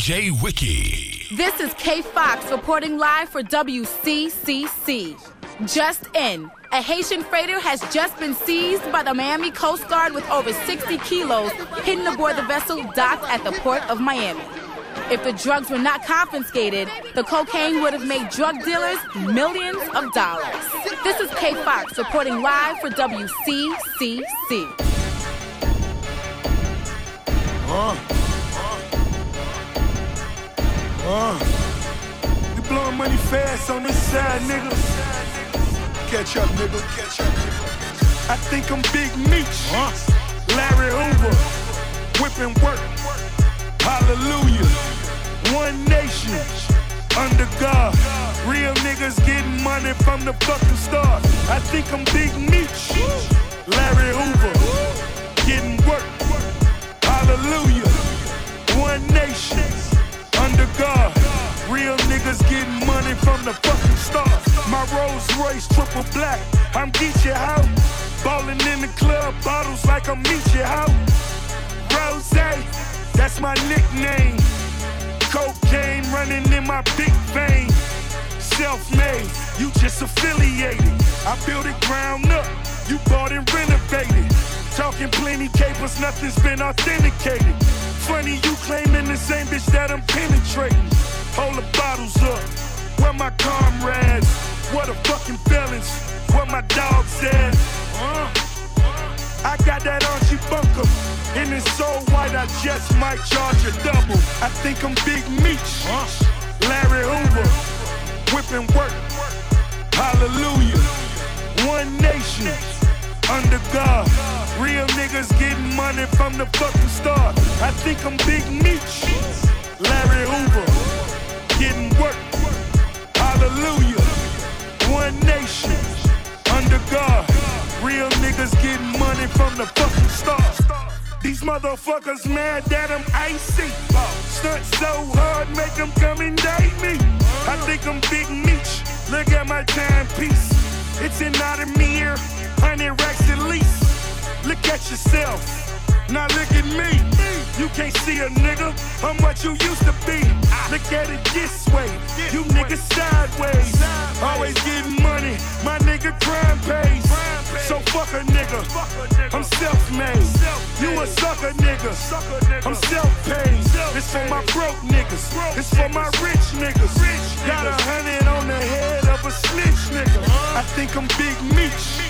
DJ Wiki. This is K Fox reporting live for WCCC. Just in, a Haitian freighter has just been seized by the Miami Coast Guard with over 60 kilos hidden aboard the vessel docked at the port of Miami. If the drugs were not confiscated, the cocaine would have made drug dealers millions of dollars. This is K Fox reporting live for WCCC. Uh. Uh. You blowing money fast on this side, nigga. Catch up, nigga. Catch up, nigga. I think I'm Big Meech. Uh. Larry Hoover. Whipping work. Hallelujah. One nation. Under God. Real niggas getting money from the fucking start. I think I'm Big Meech. Larry Hoover. Getting work. Hallelujah. One nation. Under God. Real niggas getting money from the fucking start. My Rolls Royce triple black. I'm Geechee out. Ballin' in the club, bottles like I'm Meechee out. Rose, that's my nickname. Cocaine running in my big vein. Self-made, you just affiliated. I built it ground up, you bought and renovated. Talking plenty capers, nothing's been authenticated. Funny you claiming the same bitch that I'm penetrating. Hold the bottles up, where my comrades? What a fucking feelings, what my dog said. Uh, I got that Archie Bunker, and it's so white I just might charge a double. I think I'm Big Meech, Larry Hoover, whipping work. Hallelujah, one nation under God. Real niggas getting money from the fucking start. I think I'm Big Meech, Larry Hoover, getting work. Hallelujah, one nation under God. Real niggas getting money from the fucking start. These motherfuckers mad that I'm icy. Stunt so hard, make them come and date me. I think I'm Big Meech. Look at my timepiece. It's an Audemars, 100 racks at least. Look at yourself. Now look at me. You can't see a nigga. I'm what you used to be. Look at it this way. You niggas sideways. Always getting money. My nigga crime pays. So fuck a nigga. I'm self-made. You a sucker nigga. I'm self-paid. It's for my broke niggas. It's for my rich niggas. Got a hundred on the head of a snitch nigga. I think I'm Big Meech.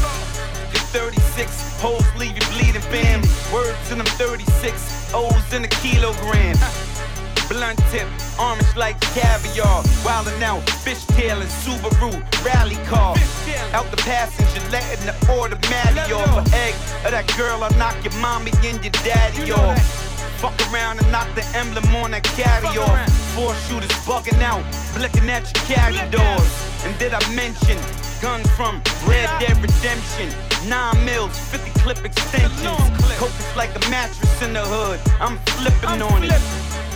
36 hoes leave you bleeding, bam. Words to them 36 O's in a kilogram. Blunt tip, orange like caviar. Wildin' out, fishtail and Subaru rally car. Out the passenger, letting the automatic off. A egg of that girl, I'll knock your mommy and your daddy off. Fuck around and knock the emblem on that carry off. Four shooters bugging out, blicking at your carry doors. And did I mention guns from Red Dead Redemption? Nine mils, 50 clip extensions. Coke is like a mattress in the hood. I'm flipping on it.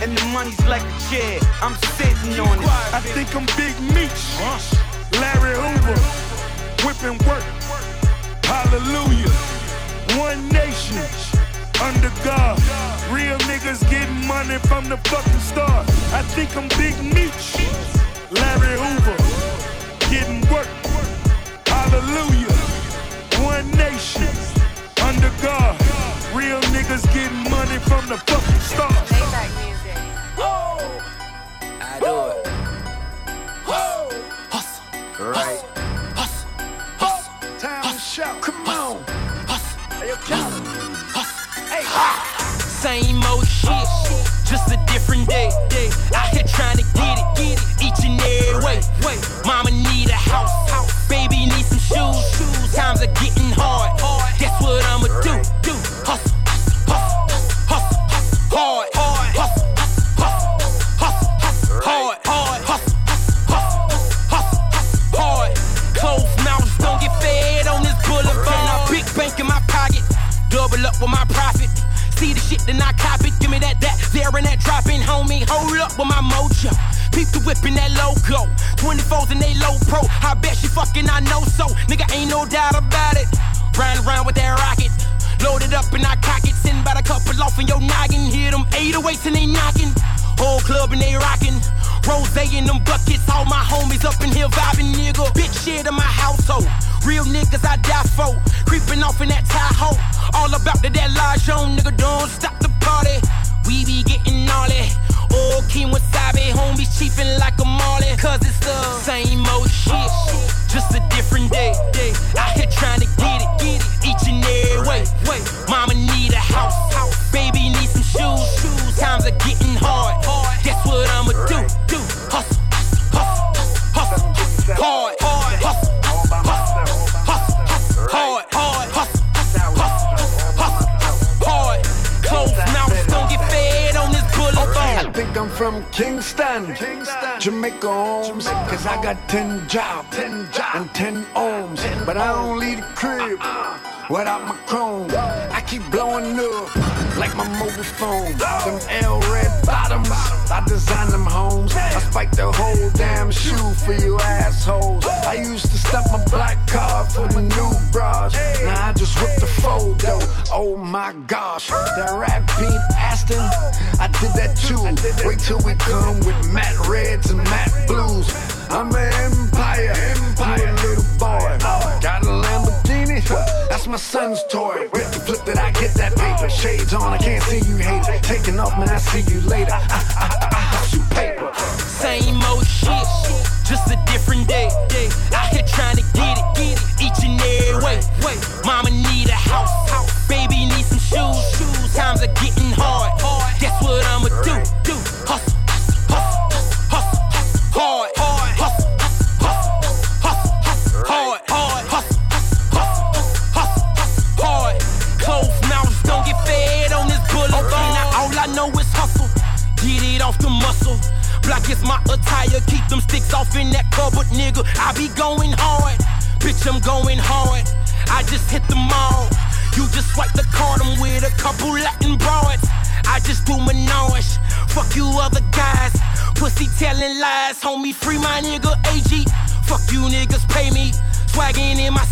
And the money's like a chair. I'm sitting on it. I think I'm Big Meech. Larry Hoover. Whipping work. Hallelujah. One nation. Under God. Real niggas getting money from the fucking start. I think I'm Big Meech. Larry Hoover. Hallelujah. One nation. Under God. Real niggas getting money from the fucking start. I do it. Right. Time to shout. Come on. Same old shit, just a different day. day. Out here ass, homie. Free my nigga AG. Fuck you niggas, pay me. Swaggin' in my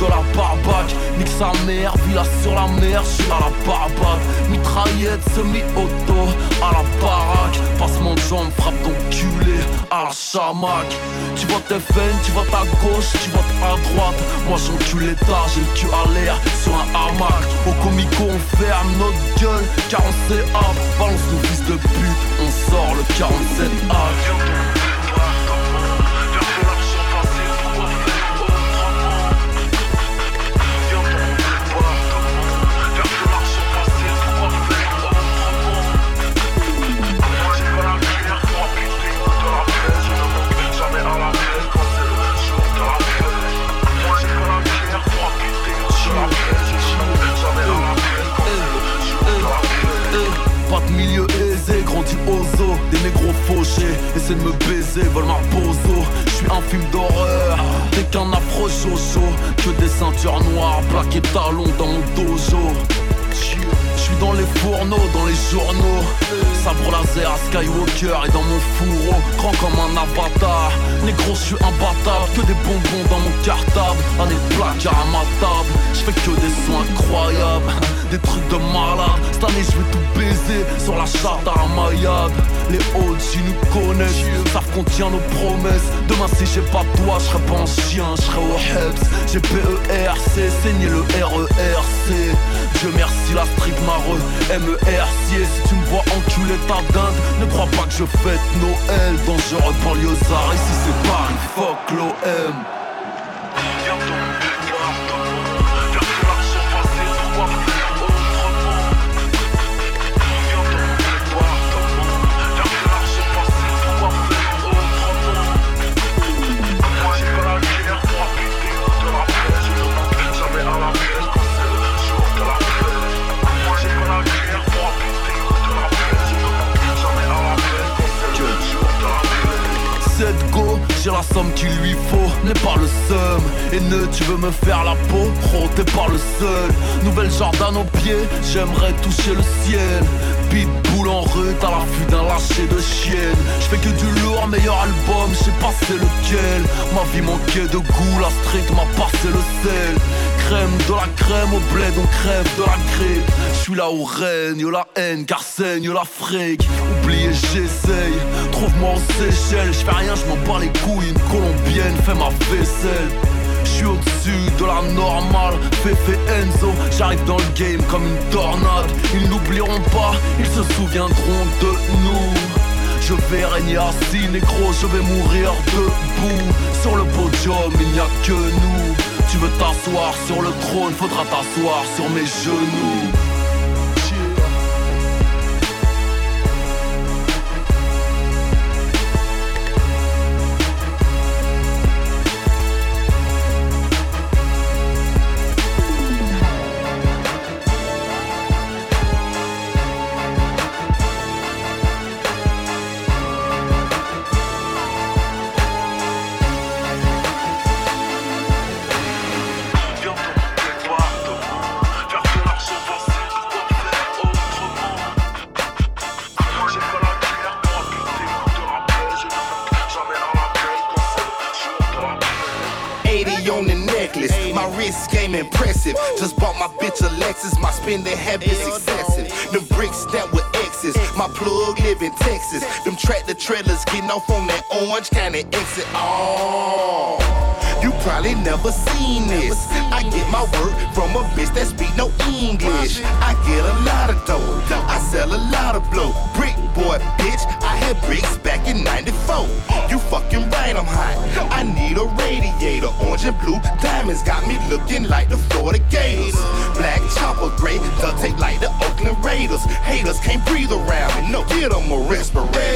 dans la barbac Nique sa mère, villa sur la mer, je suis à la barbac Mitraillette, semi-auto, à la baraque. Passement de jambe, frappe d'enculé, à la chamac Tu vois tes veines, tu vois ta gauche, tu vois à droite. Moi j'encule tard, j'ai le cul à l'air, sur un hamac. Au comico on ferme notre gueule, car on Balance le fils de pute, on sort le 47 h Des négros fauchés, essaient de me baiser, veulent ma bozo. Je un film d'horreur, dès qu'un afro jojo. Que des ceintures noires, plaquées talons dans mon dojo. Suis dans les fourneaux, dans les journaux. Sabre laser à Skywalker et dans mon fourreau, grand comme un avatar. Négro, je suis imbattable, que des bonbons dans mon cartable. Un des placard à ma table, je fais que des sons incroyables, des trucs de malade. Cette année, je vais tout baiser sur la charte à Mayad. Les OG nous connaissent, savent qu'on tient nos promesses. Demain, si j'ai pas toi, je serai pas un chien, je serai au Heps. J'ai PERC, saigné le RERC. Dieu merci la street MERC Si tu me vois enculer ta dinde Ne crois pas que je fête Noël. Dangereux banlieusard Ici c'est Paris, fuck l'OM la somme qu'il lui faut, n'est pas le seum. Et ne, tu veux me faire la peau, pro, t'es pas le seul. Nouvelle Jordan au pied, j'aimerais toucher le ciel. Pitbull en rue, album, j'sais pas c'est lequel. Ma vie manquait de goût, la street m'a passé le sel. Crème de la crème au bled, on crève de la grippe. J'suis là où règne la haine, car saigne l'Afrique. Oubliez, j'essaye, trouve-moi aux Seychelles. J'fais rien, j'm'en bats les couilles, une colombienne fait ma vaisselle. Je suis au-dessus de la normale, Fefe Enzo, j'arrive dans le game comme une tornade. Ils n'oublieront pas, ils se souviendront de nous. Je vais régner assis, négro, je vais mourir debout. Sur le podium, il n'y a que nous. Tu veux t'asseoir sur le trône, faudra t'asseoir sur mes genoux. Getting off on that orange county exit. Oh. You probably never seen this. I get my work from a bitch that speak no English. I get a lot of dough. I sell a lot of blow. Brick boy, bitch. I had bricks back in 94. You fucking right, I'm hot. I need a radiator. Orange and blue diamonds got me looking like the Florida Gators. Black chopper gray, duct tape like the Oakland Raiders. Haters can't breathe around me. No, get them a respirator.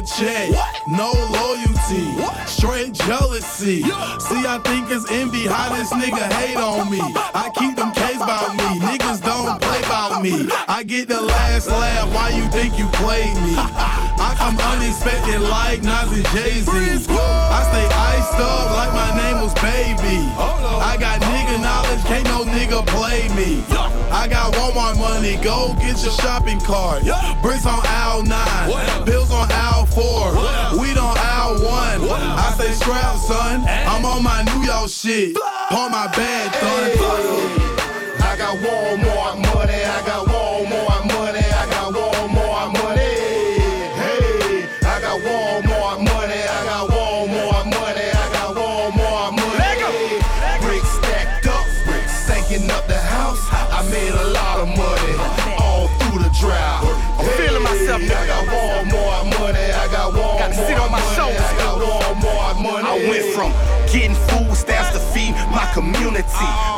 A check. What? No loyalty. What? Straight jealousy. See, I think it's envy how this nigga hate on me. I keep them K's about me. Niggas don't play about me. I get the last laugh. Why you think you played me? I come unexpected like Nas and Jay Z. I stay iced up like my name was Baby. I got nigga knowledge, can't no nigga play me. I got Walmart money, go get your shopping cart. Bricks on aisle 9, bills on aisle 4, weed on aisle 1. I say strap, son, I'm on my New York shit. On my bad, son. I got Walmart money, I got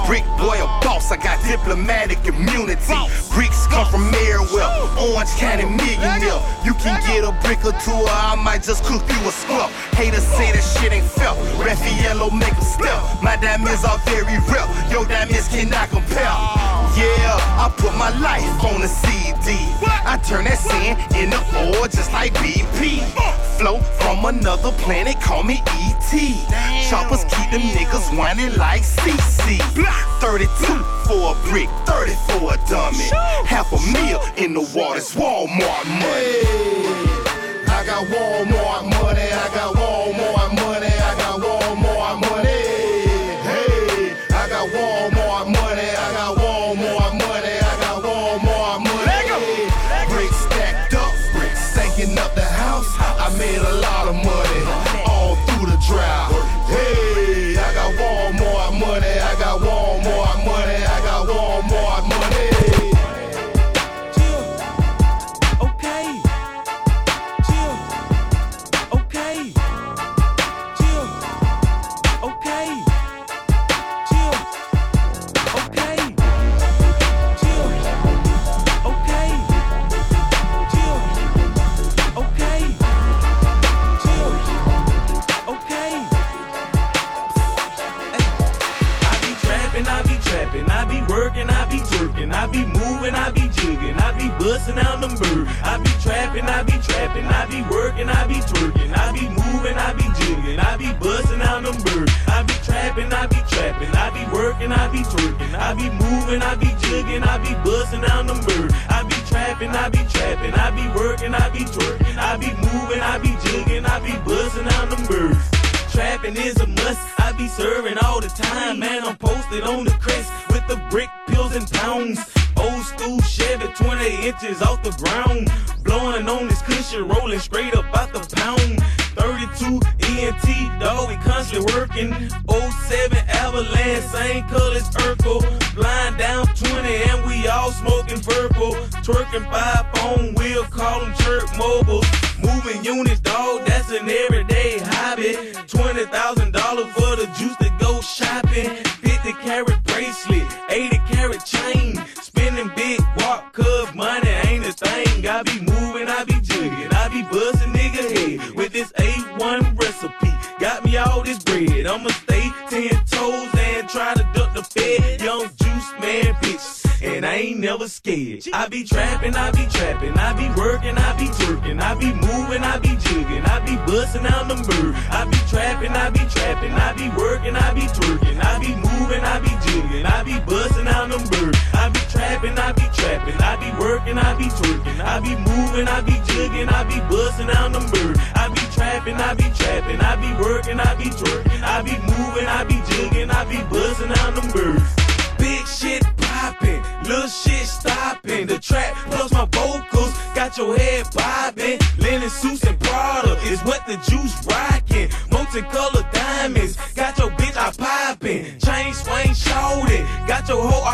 Brick boy, a boss, I got diplomatic immunity. Bricks come from Merriwell, Orange County millionaire. You can get a brick or two, or I might just cook you a squirrel. Haters say that shit ain't felt. Raffaello make a step. My diamonds are very real. Yo, diamonds cannot compare. Yeah, I put my life on the CD. I turn that sand into oil just like BP. Flow from another planet, call me ET. Choppers keep them niggas whining like CC seed. 32 for a brick, 34 a dummy. Half a meal in the water's Walmart money. Hey, I got Walmart money, I got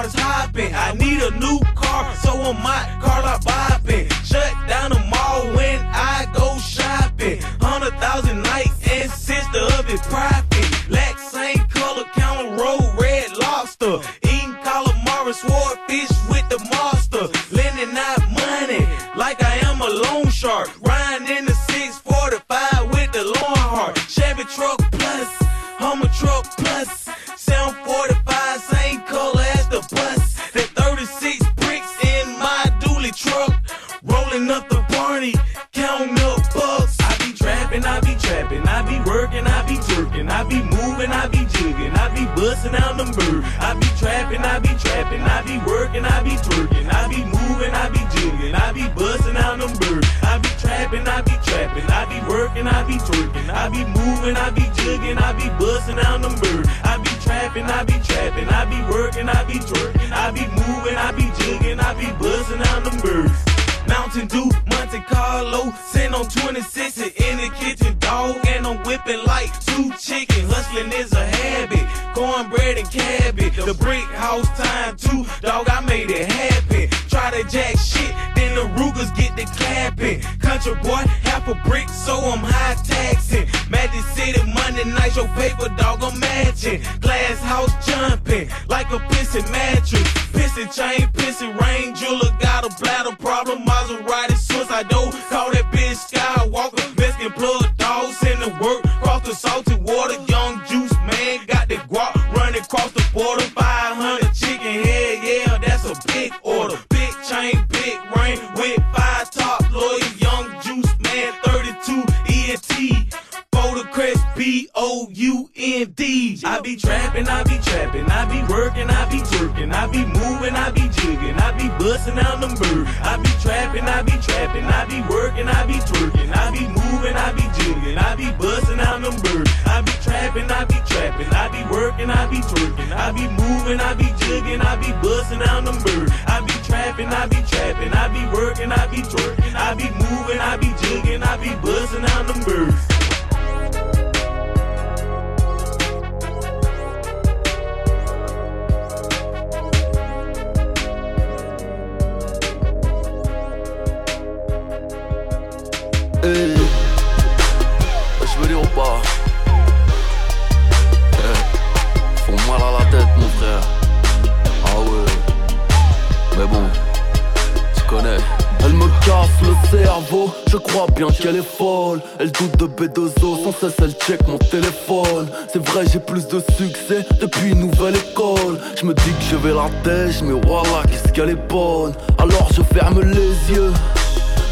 I. I need a new car, so I'm Trapping, I be working, I be twerking, I be moving, I be jigging, I be busting out them birds. Casse le cerveau, je crois bien qu'elle est folle. Elle doute de B2O, sans cesse elle check mon téléphone. C'est vrai j'ai plus de succès depuis nouvelle école. Je me dis que je vais la mais voilà qu'est-ce qu'elle est bonne. Alors je ferme les yeux.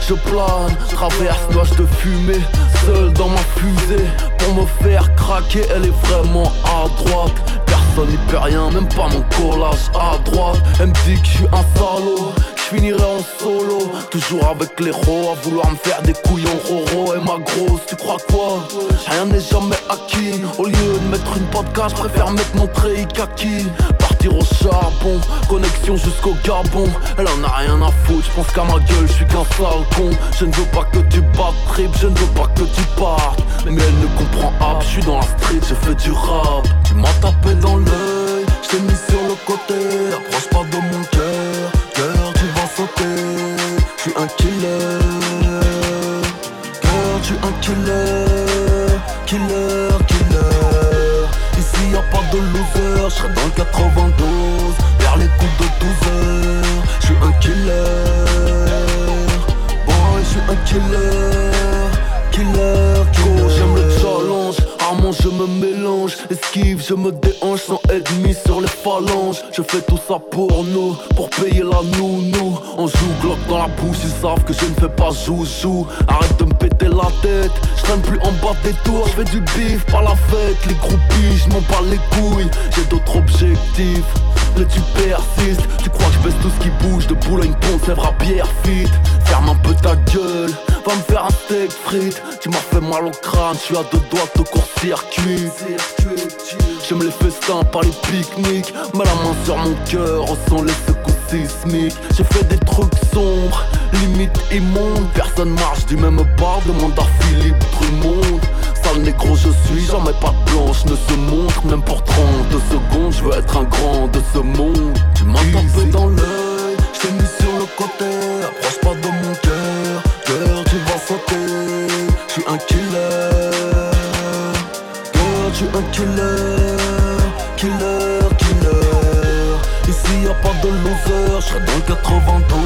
Je plane, traverse nuage de fumée, seul dans ma fusée. Pour me faire craquer, elle est vraiment à droite. Personne n'y peut rien, même pas mon collage à droite. Elle me dit que je suis un salaud, je finirai en solo. Toujours avec les ros, à vouloir me faire des couillons roro. Et ma grosse, tu crois quoi? Rien n'est jamais acquis. Au lieu de mettre une podcast, je préfère mettre mon treillis kaki. Partir au charbon, connexion jusqu'au Gabon. Elle en a rien à foutre, je pense qu'à ma gueule, je suis qu'un sale con. Je ne veux pas que tu battes trip, je ne veux pas que tu partes. Mais elle ne comprend pas, je suis dans la street, je fais du rap. Tu m'as tapé dans l'œil, je t'ai mis sur le côté. Approche pas de mon cœur, Je suis un killer, cœur, tu es un killer, killer, killer. Ici y a pas de loser, je dans le 92, vers les coups de 12 heures. Je suis un killer, boy, je suis un killer, killer, killer. J'aime le challenge, rarement je me esquive, je me déhanche sans ennemi sur les phalanges. Je fais tout ça pour nous, pour payer la nounou. On joue Glock dans la bouche, ils savent que je ne fais pas joujou. Arrête de me péter la tête, je traîne plus en bas des tours, je fais du bif, pas la fête. Les groupies, je m'en bats les couilles, j'ai d'autres objectifs. Mais tu persistes, tu crois que je baisse tout ce qui bouge De Boulogne, Pont, Sèvres à Pierre fit Ferme un peu ta gueule, va me faire un steak frites. Tu m'as fait mal au crâne, je suis à deux doigts de court-circuit. J'aime les festins, pas les pique-niques. Mets la main sur mon cœur, ressens les secousses sismiques. J'ai fait des trucs sombres, limite immondes. Personne marche du même pas, demande à Philippe Drummond Sale négro je suis, jamais pas blanche. Ne se montre Même pour 30 secondes, je veux être un grand de ce monde. Tu m'as tapé dans l'œil, je t'ai mis sur le côté. Approche pas de mon cœur, cœur tu vas sauter. Je suis un killer, cœur tu es un killer, killer, killer. Ici y a pas de loser, je serai dans le 92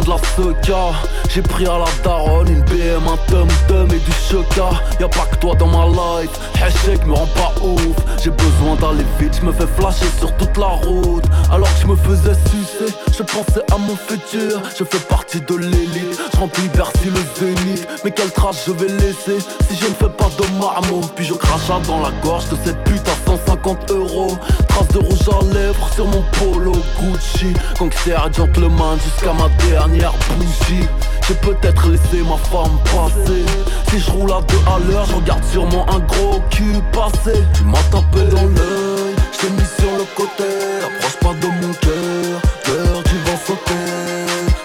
de la Soca J'ai pris à la daronne une BM, un tum-tum et du choca Y'a pas que toi dans ma life, hashtag me rend pas ouf. J'ai besoin d'aller vite, je me fais flasher sur toute la route. Alors que me faisais sucer, je pensais à mon futur. Je fais partie de l'élite, je remplis Bercy le zénith. Mais quelle trace je vais laisser si je ne fais pas de marmot? Puis je cracha dans la gorge de cette pute à 150 euros. Trace de rouge à lèvres sur mon polo Gucci. Gangster gentleman jusqu'à ma dernière bougie. J'ai peut-être laissé ma femme passer. Si je roule à deux à l'heure, je regarde sûrement un gros cul passer Tu m'as tapé dans l'œil, je t'ai mis sur le côté. Approche pas de mon cœur, cœur tu vas sauter.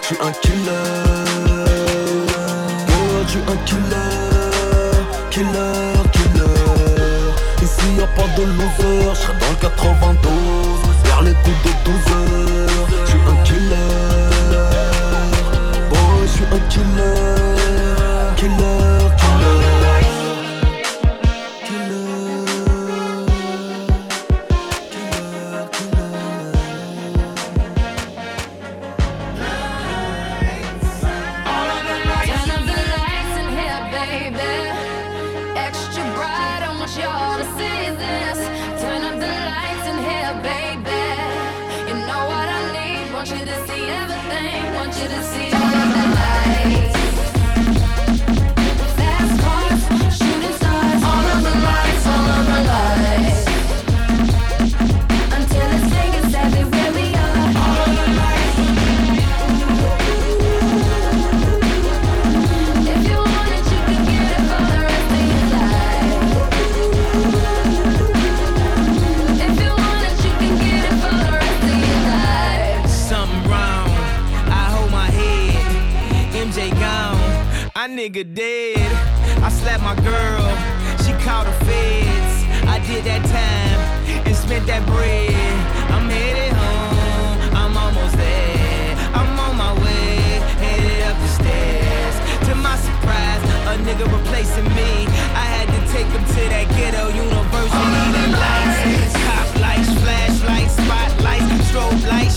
Je suis un killer. Ouais, je suis un killer, killer, killer. Ici y a pas de loser, extra bright. I want y'all to see this. Turn up the lights in here, baby. You know what I need. Want you to see everything. Want you to see. nigga dead. I slapped my girl, she called the feds. I did that time and spent that bread. I'm headed home, I'm almost there. I'm on my way, headed up the stairs. To my surprise, a nigga replacing me. I had to take him to that ghetto university. Lights, top lights, flashlights, spotlights, strobe lights.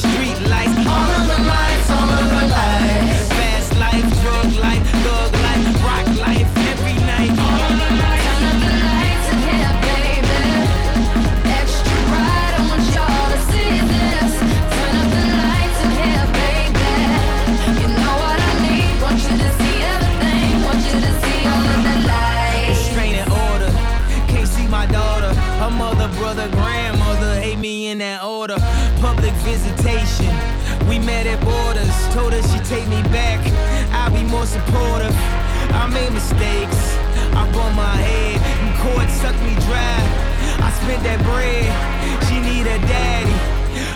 visitation. We met at borders, told her she'd take me back. I'll be more supportive. I made mistakes, I bumped my head, and court sucked me dry. I spent that bread, she need a daddy.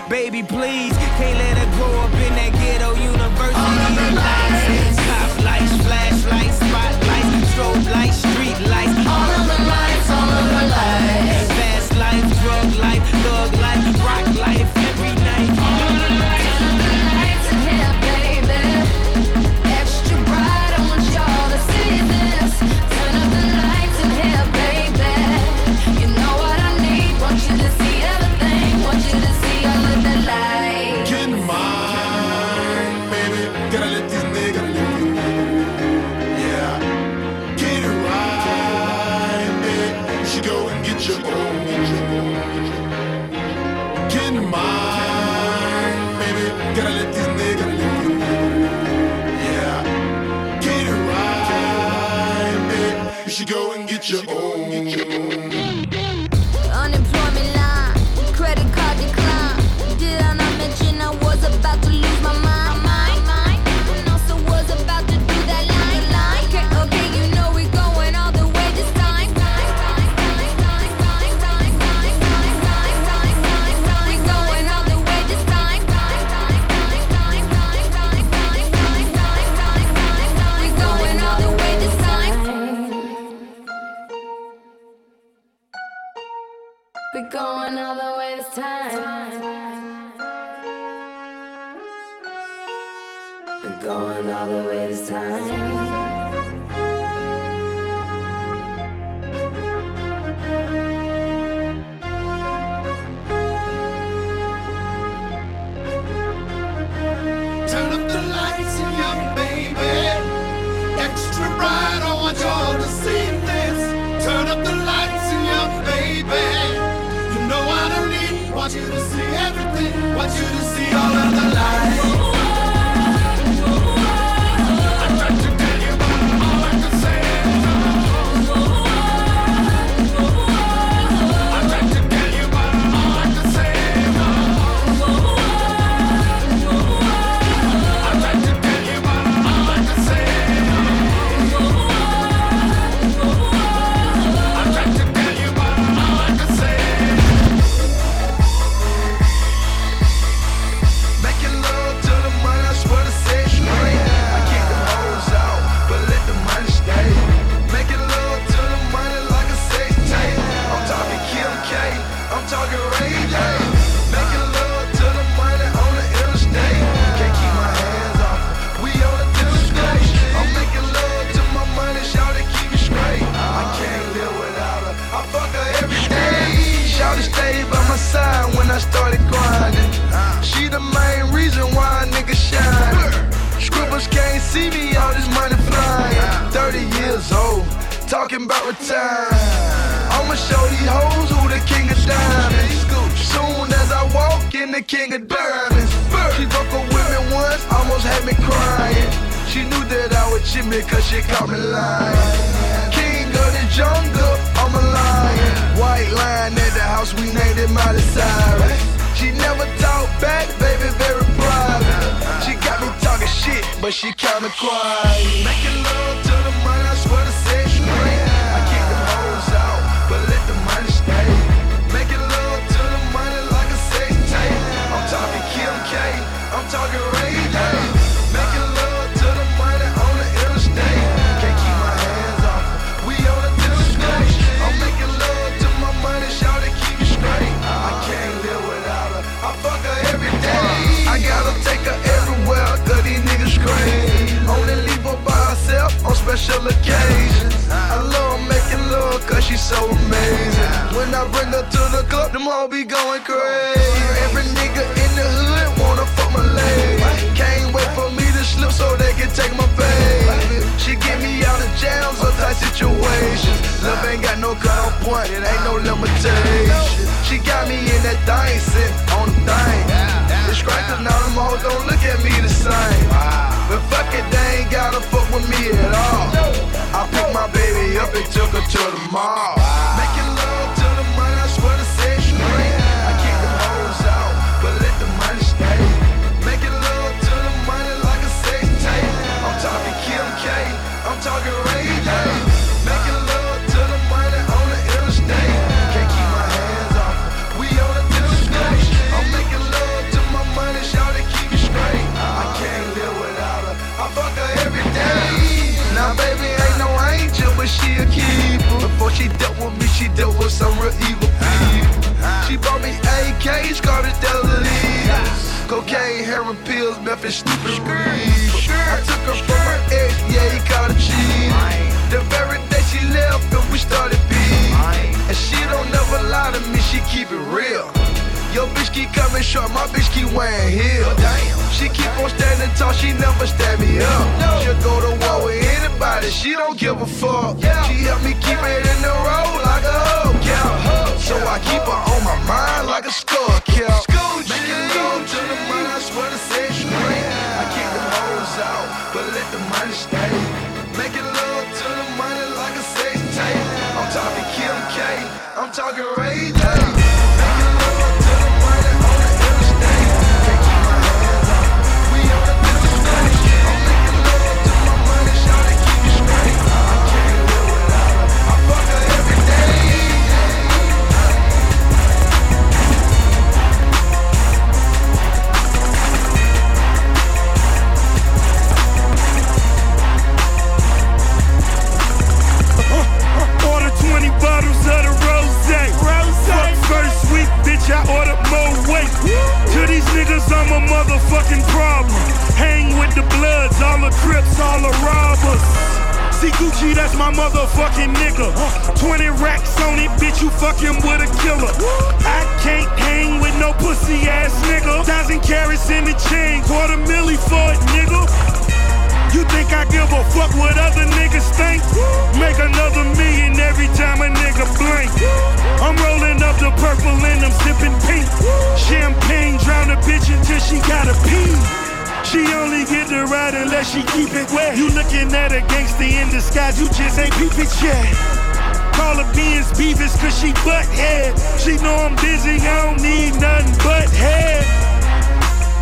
Baby, please, can't let her grow up in that ghetto university. All the lights, top lights, flashlights, spotlights, strobe lights. Talking about retire. I'ma show these hoes who the king of diamonds. Soon as I walk in, the king of diamonds. She broke with me once, almost had me crying. She knew that I would cheat me cause she caught me lying. King of the jungle, I'm a lion. White lion at the house, we named it Miley Cyrus. She never talk back, baby, very private. She got me talking shit, but she kinda quiet. Making love special occasions. I love making love, cause she's so amazing. When I bring her to the club, them all be going crazy. Every nigga in the hood wanna fuck my lady. Can't wait for me to slip so they can take my baby. She get me out of jams or tight situations. Love ain't got no cut off point, it ain't no limitation. She got me in that thing, sitting on the thing. It's cause now them hoes don't look at me the same. But fuck it, they ain't gotta fuck with me at all. I picked my baby up and took her to the mall. She dealt with me, she dealt with some real evil people. She bought me AKs, garbage leaders. Cocaine, heroin pills, Memphis, stupid weed. I took her from her ex, yeah, he caught a cheat. The very day she left, and we started beef. And she don't never lie to me, she keep it real. Yo, bitch keep coming short, my bitch keep wearing heels. She keep on standing tall, she never stand me up. She'll go to war with anybody, she don't give a fuck. Yeah. She help me keep it in the road like a hubcap. So I keep her on my mind like a skull To these niggas, I'm a motherfucking problem. Hang with the bloods, all the crips, all the robbers. See Gucci, that's my motherfucking nigga. 20 racks on it, bitch, you fucking with a killer. I can't hang with no pussy ass nigga. Thousand carats in the chain, quarter milli for it, nigga. You think I give a fuck what other niggas think? Make another million every time a nigga blink. I'm rolling up the purple and I'm sipping pink. Champagne drown a bitch until she gotta pee. She only get to ride unless she keep it wet. You looking at a gangster in disguise, you just ain't peep it yet. Call her Benz Beavis cause she butt head. She know I'm busy, I don't need nothing but head.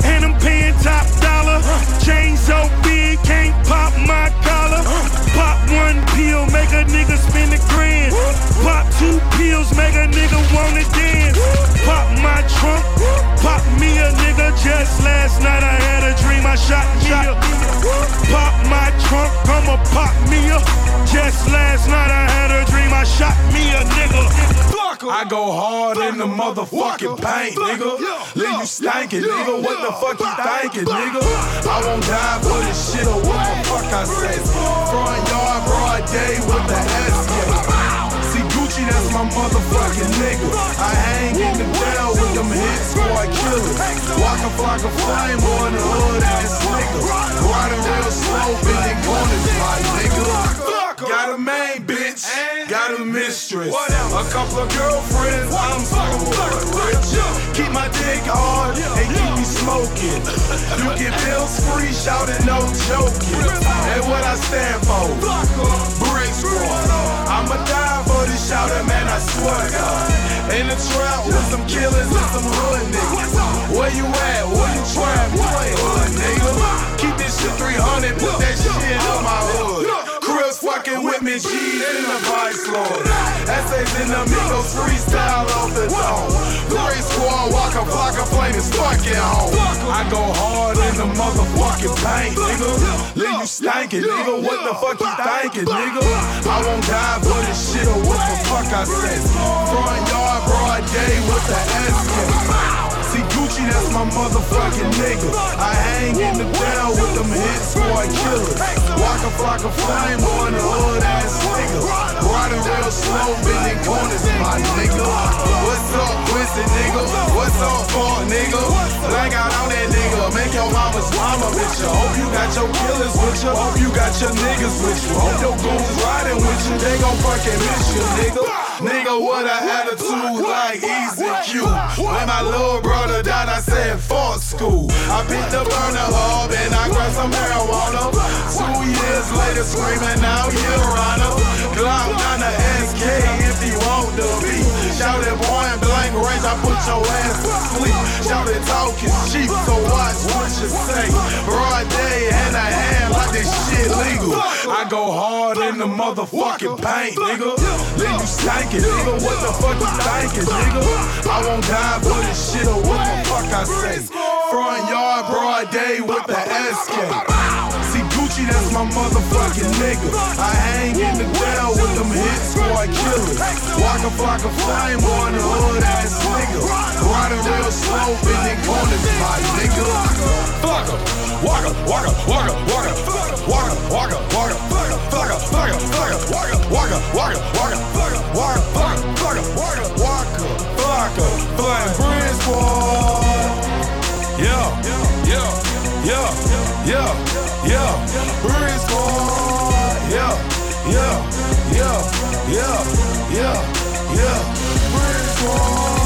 And I'm paying top dollar. Chain so big, can't pop my collar. Pop one pill, make a nigga spend a grand. Pop two pills, make a nigga wanna dance. Pop my trunk, pop me a nigga. Just last night I had a dream I shot Mia. Pop my trunk, I'ma pop me a. Just last night I I shot me a nigga. I go hard in the motherfucking paint, nigga. Leave you stankin', nigga. What the fuck you thinking, nigga? I won't die for this shit or what the fuck I say. Front yard, broad day with the SK. See Gucci, that's my motherfucking nigga. I hang in the bell with them hit squad killers. Waka Flocka Flame on the hood ass nigga. Riding real slow, bending corners, my nigga. Got a main bitch, got a mistress, a couple of girlfriends. I'm so rich. Keep my dick hard and keep me smoking. You get bills free, shouting no joking. And what I stand for, brick squad. I'ma die for this shouting, man. I swear to God. In the trap with some killers and some hood niggas. Where you at? Where you trap? You ain't hood, nigga. Keep this shit 300, put that shit in my hood. Fucking with me, G's in the vice lord. Essays in the Migos freestyle off the dome. Great squad, Waka Flocka Flame is fucking home. I go hard in the motherfucking paint, nigga. Leave you stankin', nigga. What the fuck you thinkin', nigga? I won't die for this shit or what the fuck I said. Front yard, broad day with the SK. See Gucci, that's my motherfucking nigga. I hang in the bell with them hit squad killers. Waka Flocka Flame on the hood ass nigga. Riding real slow, bending corners, my nigga. What's up, Quincy nigga? What's up, Fort nigga? Black out on that nigga. Make your mama's mama with you. Hope you got your killers with you. Hope you got your niggas with you. Hope your goons riding with you. They gon' fucking miss you, nigga. Nigga, what a attitude like Easy Q. When my little brother died, I said, fuck school. I picked up on the hub and I grabbed some marijuana. Two years later, screaming out, you're runner. Glock on the SK if you want to be. Shout it point blank range, I put your ass to sleep. Shout it talking cheap, so watch what you say. Broad day, hand a hand like this shit legal. I go hard in the motherfucking paint, nigga. Leave you stankin', nigga. What the fuck you thinking, nigga? I won't die for this shit or what the fuck I say. Front yard, broad day with the SK. See That's my motherfucking nigga. I hang in the bell with them hit squad killers. Waka Flocka Flame on the hood ass nigga. Riding real slow, bending corners, my nigga. Fuck em. Walk em, walk em, walk em, walk em. Walk em, walk em, walk em. Fuck em, fuck em, fuck em. Walk em, walk em, walk em, walk em. Walk em, fuck em, fuck em, walk em. Walk em, fuck em. Flying Bridge Squad. Yeah, yeah, yeah, yeah, yeah. Squad. Yeah, yeah, yeah, yeah, yeah, yeah. Squad.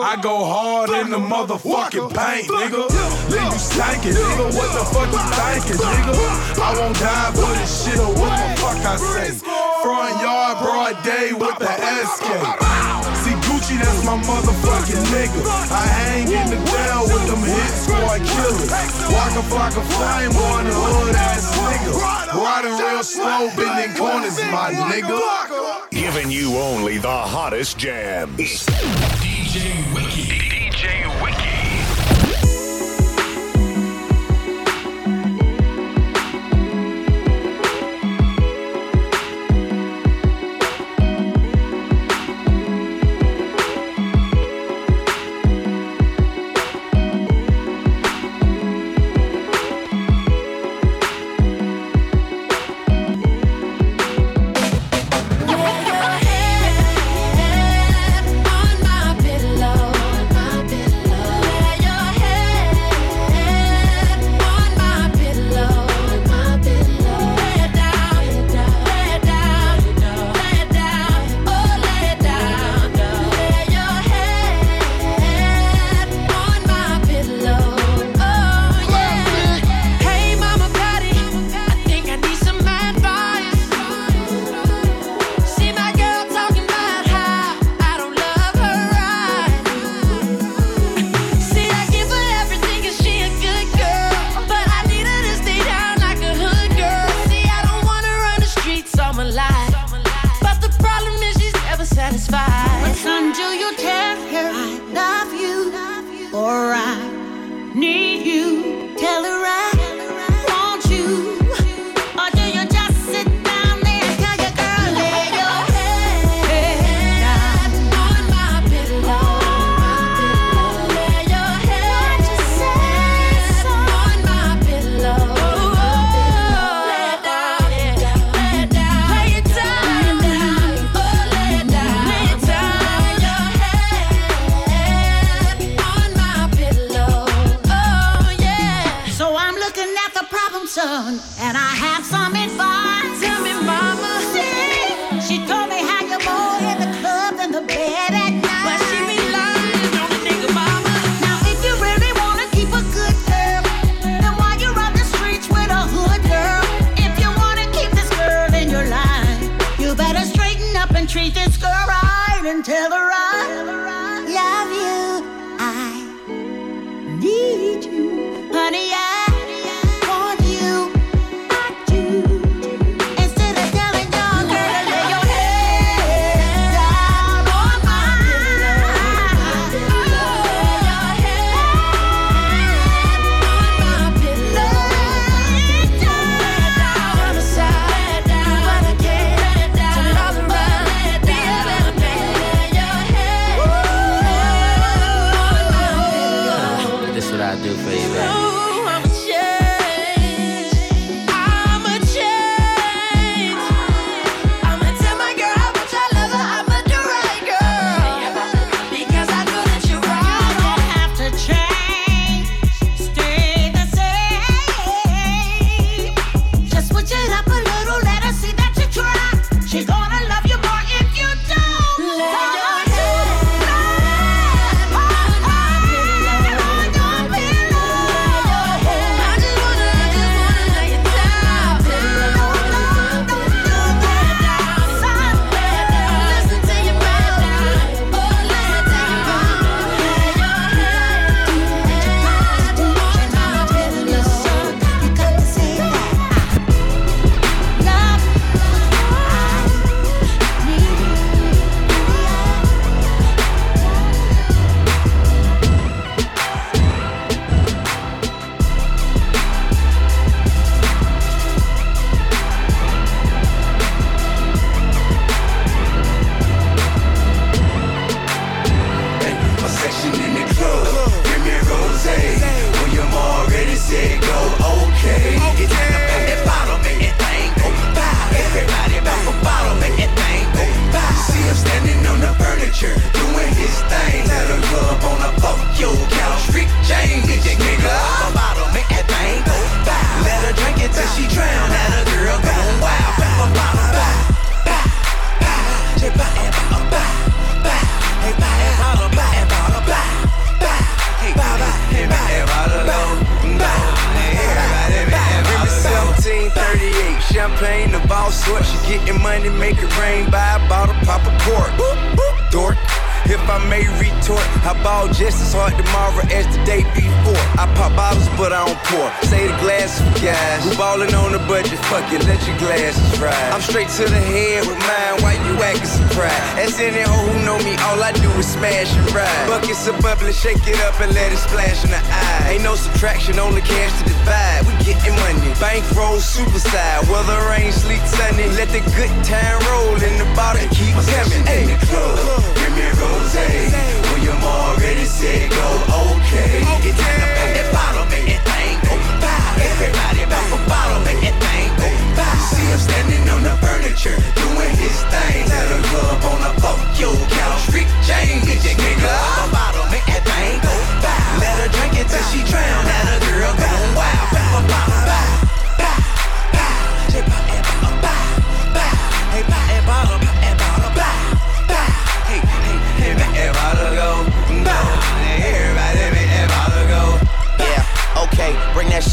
I go hard in the motherfucking paint, nigga. Leave you stankin', nigga. What the fuck you thinkin', nigga? I won't die for this shit or what the fuck I say. Front yard, broad day with the SK. See Gucci, that's my motherfucking nigga. I hang in the bell with them hit squad killers. Waka Flocka Flame on the hood ass nigga. Riding real slow, bending corners, my nigga. Giving you only the hottest jams. DJ Wiki.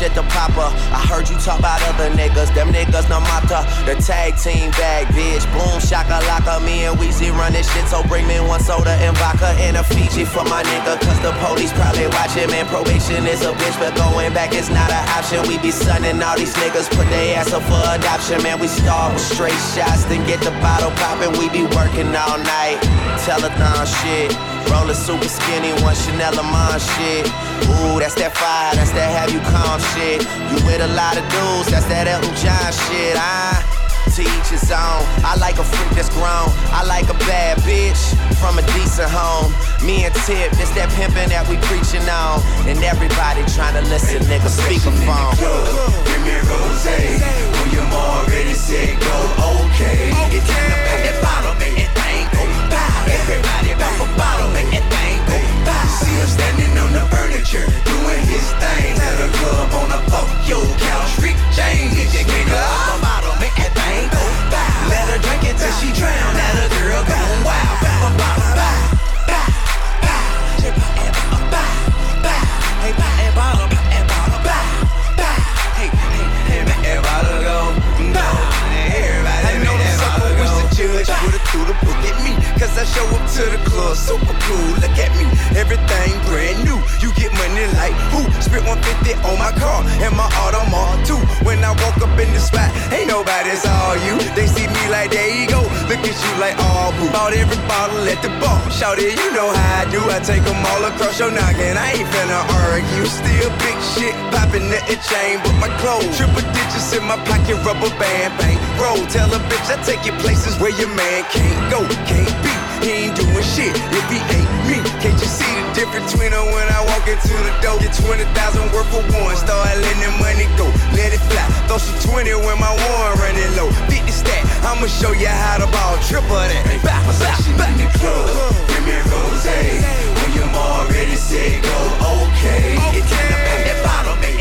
The to Papa. I heard you talk about other niggas, them niggas no matter. The tag team bag, bitch. Boom, shaka laka. Me and Weezy running shit, so bring me one soda and vodka and a Fiji for my nigga. Cause the police probably watching, man. Probation is a bitch, but going back is not an option. We be sunning all these niggas, put their ass up for adoption, man. We start with straight shots, then get the bottle poppin'. We be working all night. Telethon shit. Rollin' super skinny, one Chanel on shit. Ooh, that's that fire, that's that have you calm shit. You with a lot of dudes, that's that Elton John shit. I teach his own. I like a freak that's grown. I like a bad bitch from a decent home. Me and Tip, it's that pimping that we preaching on. And everybody trying to listen, nigga, speakerphone. Give me a rose. When you're already said, go okay. okay. It's time to pop that bottle, make that thing go pop. Everybody pop a bottle, make it thing go pop. See, I'm standing on temperature, doing his thing at a club on a fuck yo couch. Rick James, if you can't go, I'm out make that thing go foul. Let her drink it she drown. Let her girl go wild. Bye, bye, bye. I show up to the club, super cool. Look at me, everything brand new. You get money like who? Spit 150 on my car and my Audemars too. When I walk up in the spot, ain't nobody saw you. They see me like there you go. Look at you like all boo. Bought every bottle at the bar. Shout it, you know how I do. I take them all across your noggin. I ain't finna argue. Still big shit, popping at the chain, but my clothes. Triple digits in my pocket, rubber band, bang. Roll, tell a bitch I take you places where your man can't go, can't be. He ain't doing shit if he ain't me. Can't you see the difference between her when I walk into the door? Get 20,000 worth for one, start letting the money go. Let it fly, throw some 20 when my one running low. 50 stack, I'ma show you how to ball triple that. Back, back, back. the club, give me rose. When you're already said go, okay. It's in the back, that bottle, make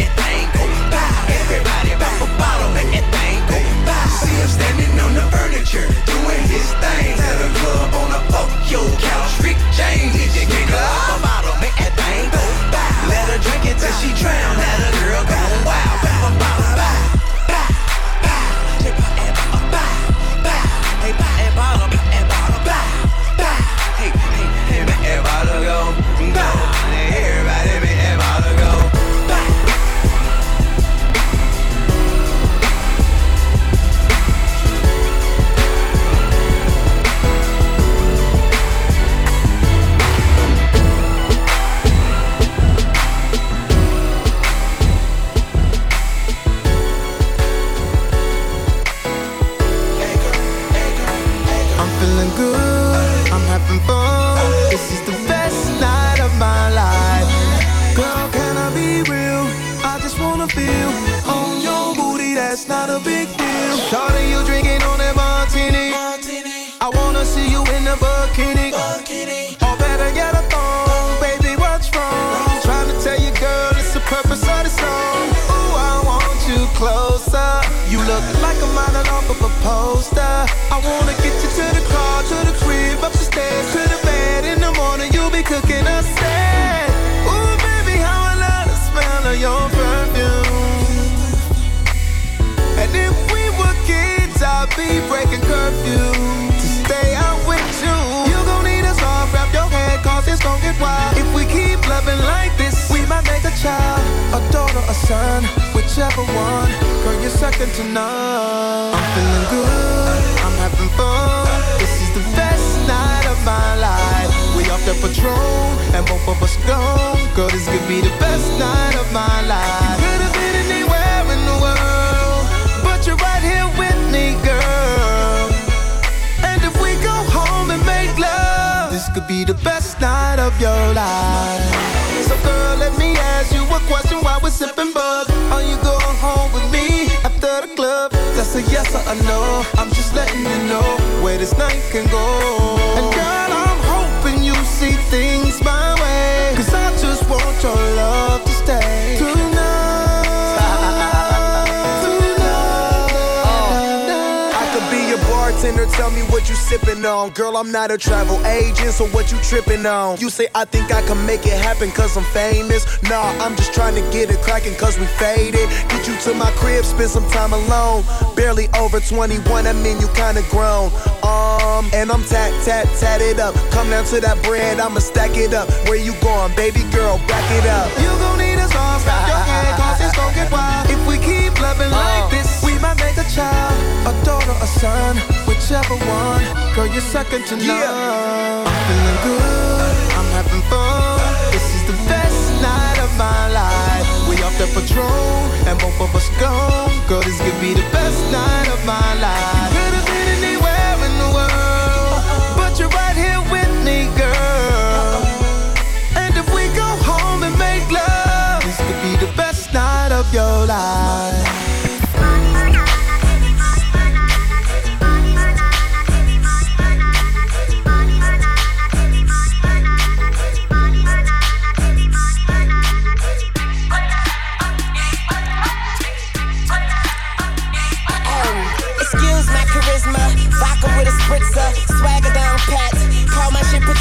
things what you sipping on. Girl, I'm not a travel agent, so what you tripping on? You say I think I can make it happen cause I'm famous. Nah, I'm just trying to get it cracking cause we faded. Get you to my crib, spend some time alone. Barely over 21, I mean you kinda grown. Um, and I'm tat, tat, tatted up. Come down to that bread, I'ma stack it up. Where you going, baby girl? Back it up. You gon' need a song, wrap your head, cause it's gon' get wild. If we keep loving like this, we might make a child, a daughter, a son, whichever one. Girl, you're second to none. I'm feeling good, I'm having fun. This is the best night of my life. We off the patrol, and both of us gone. Girl, this could be the best night of my life. Could have been anywhere in the world, but you're right here with me, girl. And if we go home and make love, this could be the best night of your life.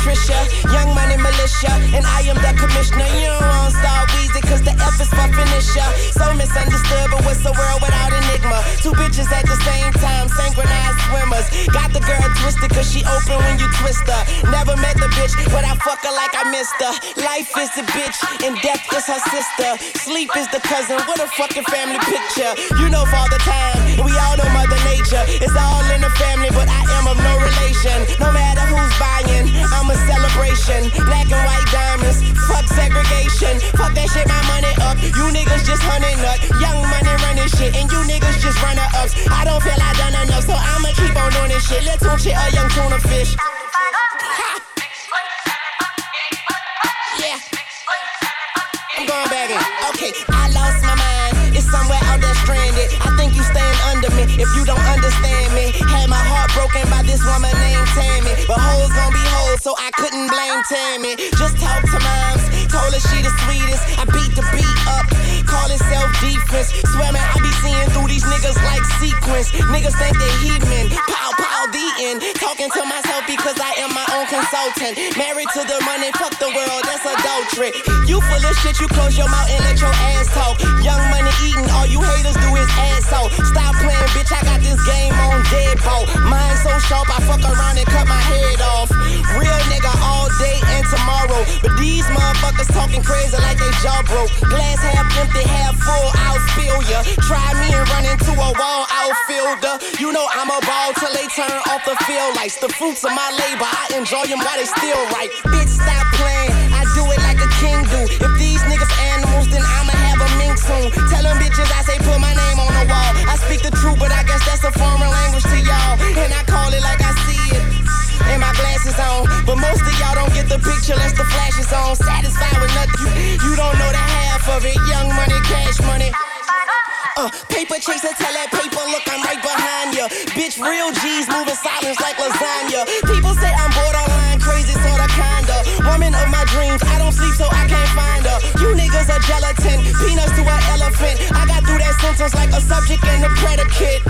Patricia, young money militia, and I am the commissioner. You don't want star Weezy, cause the F is for finisher. So misunderstood, but what's the world without enigma? Two bitches at the same time, synchronized swimmers. Got the girl twisted cause she open when you twist her. Never met the bitch, but I fuck her like I missed her. Life is the bitch and death is her sister. Sleep is the cousin, what a fucking family picture. You know Father Time, and we all know Mother Nature. It's all in the family, but I am of no relation. No matter who's buying, I'm a celebration. Black and white diamonds, fuck segregation. Fuck that shit, my money up. You niggas just hunting nut. Young money running shit, and you niggas just runner ups. I don't feel I done enough, so I'ma keep on doing this shit. Let's shit, a young tuna fish. Yeah. I'm going back in. Okay, I lost my mind. It's somewhere out there stranded. I think you stand under me if you don't understand me. Had my heart broken by this woman named Tammy. But hoes gon' be hoes, so I couldn't blame Tammy. Just talk to moms. Told her she the sweetest. I beat the beat up. It self defense. Swear I be seeing through these niggas like sequence. Niggas think they heathen. Pow, pow, the end. Talking to myself because I am my own consultant. Married to the money, fuck the world, that's adultery. You full of shit, you close your mouth and let your ass talk. Young money eating, all you haters do is ass out. Stop playing, bitch, I got this game on deadbolt. Mine so sharp, I fuck around and cut my head off. Real nigga all day and tomorrow. But these motherfuckers talking crazy like they jaw broke. Glass half empty, half full, I'll spill ya. Try me and run into a wall I'll outfielder. You know I'm a ball till they turn off the field lights. The fruits of my labor, I enjoy them while they still right. Bitch, stop playing. I do it like a king do. If these niggas animals, then I'ma have a mink soon. Tell them bitches I say put my name on the wall. I speak the truth, but I guess that's a foreign language to y'all. And I call it like I see it. And my glasses on. But most of y'all don't get the picture unless the flash is on. Satisfied with nothing. You, don't know the half of it. Young money, cash money. Uh, paper chaser, tell that paper, look, I'm right behind ya. Bitch, real G's moving silence like lasagna. People say I'm borderline crazy, sorta kinda. Woman of my dreams, I don't sleep so I can't find her. You niggas are gelatin, peanuts to an elephant. I got through that sentence like a subject and a predicate.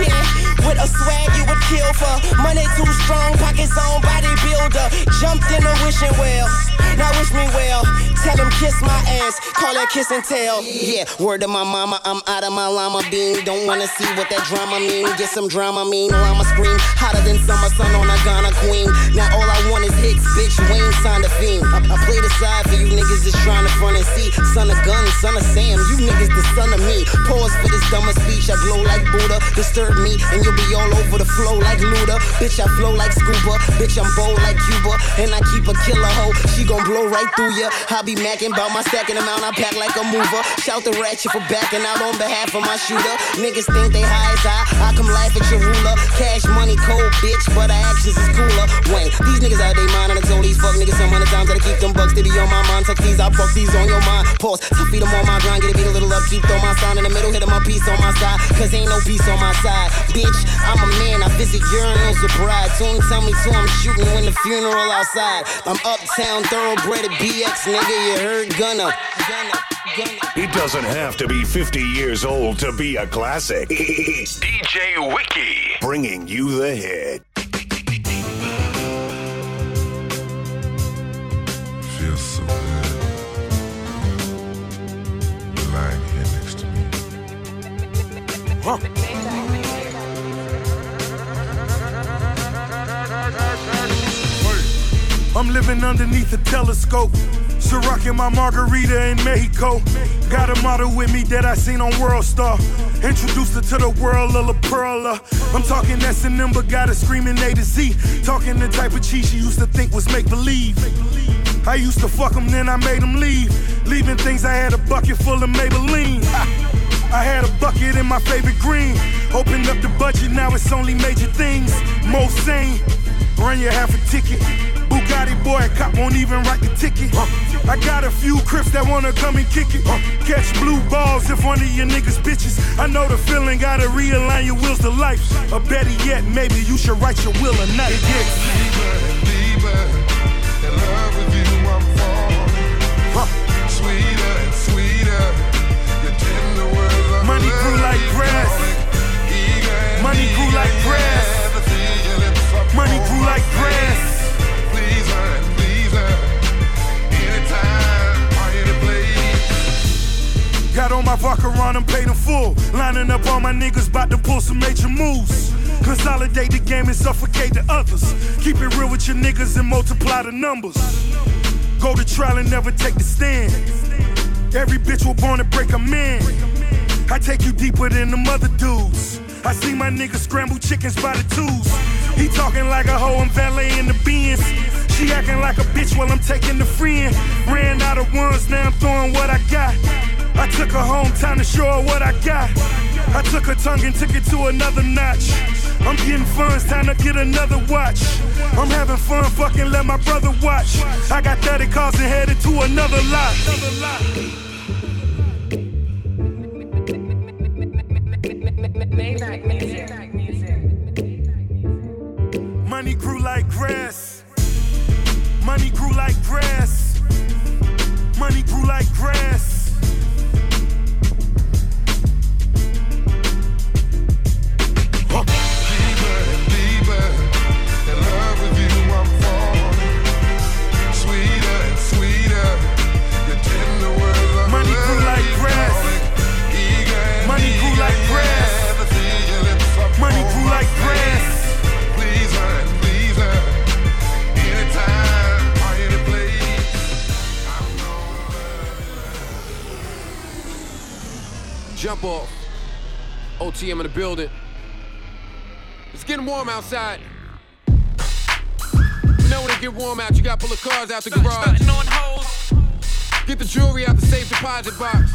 Yeah, with a swag you would kill for. Money too strong, pockets on bodybuilder. Jumped in a wishing well. Now wish me well. Tell him kiss my ass, call that kiss and tell. Yeah, word to my mama, I'm out of my llama bean. Don't wanna see what that drama mean. Get some drama mean, I'ma scream hotter than summer sun on a Ghana queen. Now all I want is hits, bitch. Wayne signed a fiend. I, I play the side for you niggas just trying to front and see. Son of gun, son of Sam, you niggas the son of me. Pause for this dumber speech. I glow like Buddha. Disturb me, and you'll be all over the flow like Luda. Bitch, I flow like scuba. Bitch, I'm bold like Cuba, and I keep a killer hoe. She gon' blow right through ya. I be macking about my stacking amount. I pack like a mover. Shout the ratchet for backing out on behalf of my shooter. Niggas think they high as I. I come laugh at your ruler. Cash money cold, bitch, but our actions is cooler. Wayne, these niggas out they mind, and I told these fuck niggas some hundred times that I keep them bucks. They be on my mind. Tuck these, I fuck these on your mind. Pause. To feed them on my grind. Get it beat a little up. Keep throw my sign in the middle. hit Hit 'em my piece on my side. Cause ain't no peace on my side. Bitch, I'm a man. I visit urinals with bride. Soon tell me to I'm shooting when the funeral outside. I'm uptown thoroughbred at BX, nigga. You heard Gunna. Gunna. It doesn't have to be 50 years old to be a classic. It's DJ Wiki bringing you the hit. Huh? I'm living underneath a telescope. So rocking my margarita in Mexico. Got a model with me that I seen on World Star. Introduced her to the world of La Perla. I'm talking S&M, but got her screaming A to Z. Talking the type of cheese she used to think was make believe. I used to fuck them, then I made them leave. Leaving things I had a bucket full of Maybelline. I had a bucket in my favorite green. Opened up the budget, now it's only major things. Most sane, run you half a ticket. Bugatti boy, a cop won't even write the ticket. I got a few crips that wanna come and kick it. Catch blue balls if one of your niggas bitches. I know the feeling, gotta realign your wheels to life. Or better yet, maybe you should write your will a night. It gets grew like grass. Money grew like grass. Money grew like grass. Please please. Anytime. Got on my vodka on and paid full. Lining up all my niggas, about to pull some major moves. Consolidate the game and suffocate the others. Keep it real with your niggas and multiply the numbers. Go to trial and never take the stand. Every bitch was born to break a man. I take you deeper than the mother dudes. I see my niggas scramble chickens by the twos. He talking like a hoe, I'm valet in the beans. She acting like a bitch while I'm taking the friend. Ran out of ones, now I'm throwing what I got. I took her home, time to show her what I got. I took her tongue and took it to another notch. I'm getting funds, time to get another watch. I'm having fun, fucking let my brother watch. I got 30 cars and headed to another lot. Like grass. Off. OTM in the building. It's getting warm outside. You know when it get warm out, you gotta pull the cars out the garage. Get the jewelry out the safe deposit box.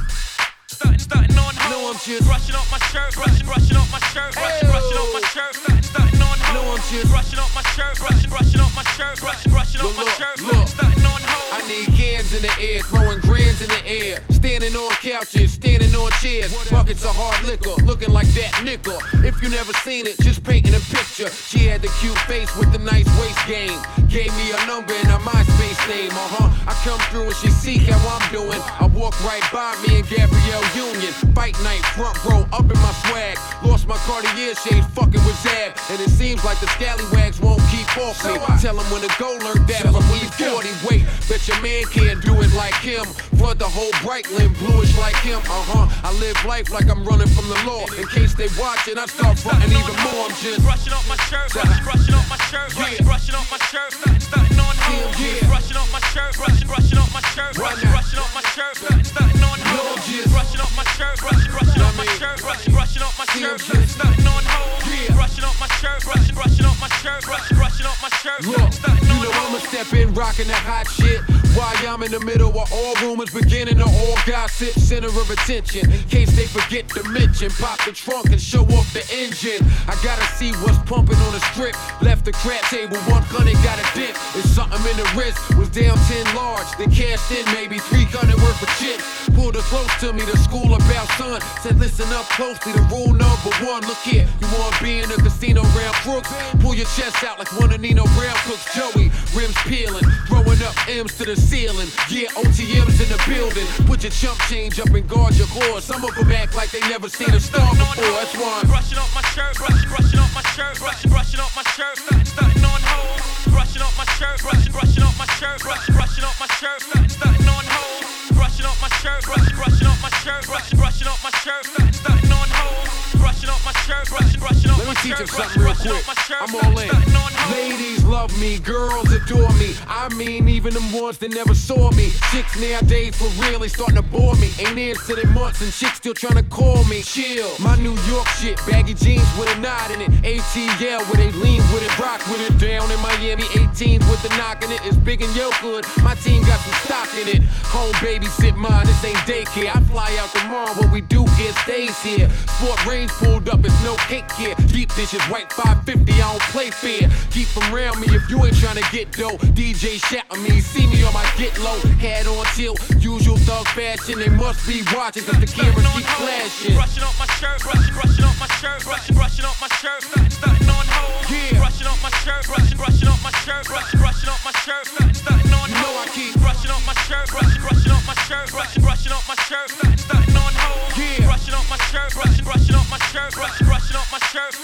Starting, starting on hold. No, I'm just brushing off my shirt, brushing, brushing off my shirt, brushing, brushing off my shirt. Starting, starting on I'm just brushing off my shirt, brushing, brushing off my shirt, brushing, brushing off my shirt. look. Starting on. I need cans in the air, throwing grands in the air. Standing on couches, standing on chairs. Buckets of hard liquor, looking like that nickel. If you never seen it, just painting a picture. She had the cute face with the nice waist game. Gave me a number and a MySpace name, uh huh. I come through and she see how I'm doing. I walk right by me and Gabrielle Union. Fight night, front row, up in my swag. Lost my Cartier shades, fucking with Zab. And it seems like the scallywags won't keep off me. Tell them when to go, learn that from E40. Wait, bet your man can't do it like him. Flood the whole Brightland, bluish like him. Uh huh. I live life like I'm running from the law. In case they watching, I start fronting even more. I'm just brushing off my shirt, brushing, brushing off my shirt, brushing, brushing off my shirt. Starting, starting on hold. Brushing off my shirt, brushing, brushing off my shirt, brushing, brushing off my shirt. Starting, starting on hold. Brushing off my shirt, brushing, brushing off my shirt, brushing, brushing off my shirt. Starting, on hold. Brushing off my shirt, brushing, brushing off my shirt, brushing, brushing off my shirt. Look, you know I'ma step in rocking that hot shit. While I'm in the middle of all rumors beginning to all gossip, center of attention. In case they forget to mention, pop the trunk and show off the engine. I gotta see what's pumping on the strip. Left the crap table, one gun and got a dip. It's something in the wrist, was down 10 large. Then cashed in maybe 300 worth of chips. Pulled her close to me, the school about son. Said listen up closely, the rule number one. Look here, you wanna be in a casino round crooks? Pull your chest out like one of Nino Brown cooks. Joey, rims peeling, throwing up M's to the ceiling. Yeah, OTM's in the building. Put your chump change up and guard your core. Some of them act like they never seen a star before. That's why I'm Brushing off my shirt, brushing, brushing off my shirt, brushing, brushing off my shirt. Starting, starting on hold. Brushing off my shirt, brushing, brushing off my shirt, brushing, brushing off my shirt. Starting, starting on hold. Brushing off my shirt, brushing, brushing off my shirt, brushing, brushing off my shirt. Starting on hold. Brushing off my shirt, brushing, brushing off Let my me teach shirt, him something real quick. off my shirt. I'm all in. Ladies love me, girls adore me. I mean, even them ones that never saw me. Chicks nowadays for real, they starting to bore me. Ain't answered in months and chicks still trying to call me. Chill. My New York shit, baggy jeans with a knot in it. ATL where they lean with it, rock with it. Down in Miami, 18 with the knock in it. It's big and yo good. My team got some stock in it. Home babysit mine, this ain't daycare. I fly out tomorrow, what we do here stays here. Sport range pulled up, it's no cake here. Deep dishes, white 550, I don't play fair. Keep from around me if you ain't trying to get dough. DJ shouting me, see me on my get low. Head on tilt, usual thug fashion. They must be watching cause the cameras keep flashing. Brushing off my shirt, brushing, brushing off my shirt, brushing, brushing off my shirt. Starting, starting on hold. Yeah. Brushing off my shirt, brushing, brushing off my shirt, brushing, brushing off my shirt. Starting, starting on hold. I keep brushing off my shirt, brushing, brushing off my shirt, brushing, brushing off my shirt. Starting on hold. Yeah. Brushing off my shirt, brushing, brushing off my my shirt, brush, brushing off my shirt,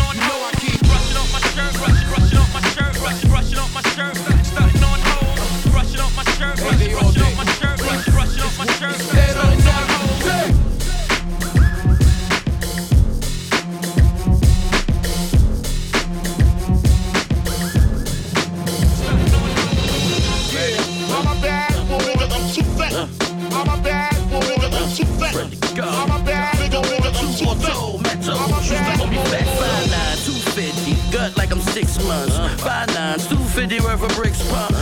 on. No, I keep brushing off my shirt, brush, brushing off my shirt, brush, brushing off my shirt, starting on. Brushing off my shirt, brush, brushing off my shirt, brush, brushing off my shirt, starting on. Ready to go. six months. Five nines, 250 worth of bricks pump.